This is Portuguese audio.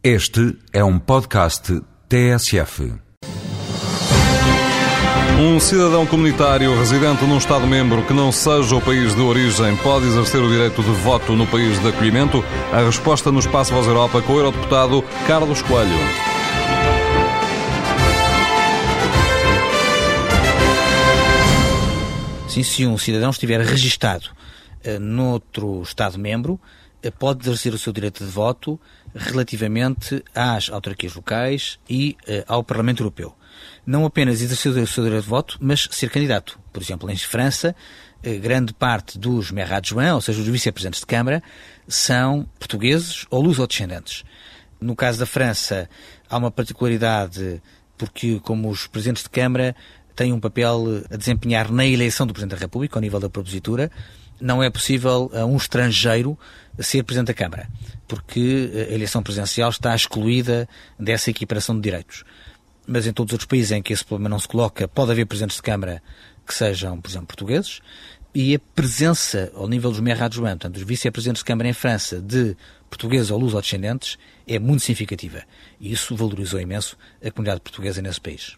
Este é um podcast TSF. Um cidadão comunitário residente num Estado-membro que não seja o país de origem pode exercer o direito de voto no país de acolhimento? A resposta no Espaço Voz Europa com o eurodeputado Carlos Coelho. Sim, se um cidadão estiver registado uh, noutro Estado-membro, pode exercer o seu direito de voto relativamente às autarquias locais e uh, ao Parlamento Europeu. Não apenas exercer o seu direito de voto, mas ser candidato. Por exemplo, em França, grande parte dos maire adjoints, ou seja, os vice-presidentes de Câmara, são portugueses ou luso-descendentes. No caso da França, há uma particularidade porque, como os presidentes de Câmara têm um papel a desempenhar na eleição do Presidente da República, ao nível da propositura, não é possível a um estrangeiro ser Presidente da Câmara, porque a eleição presidencial está excluída dessa equiparação de direitos. Mas em todos os outros países em que esse problema não se coloca, pode haver Presidentes de Câmara que sejam, por exemplo, portugueses, e a presença ao nível dos maire adjoints, portanto, dos vice-presidentes de Câmara em França, de portugueses ou luso-descendentes, é muito significativa. E isso valorizou imenso a comunidade portuguesa nesse país.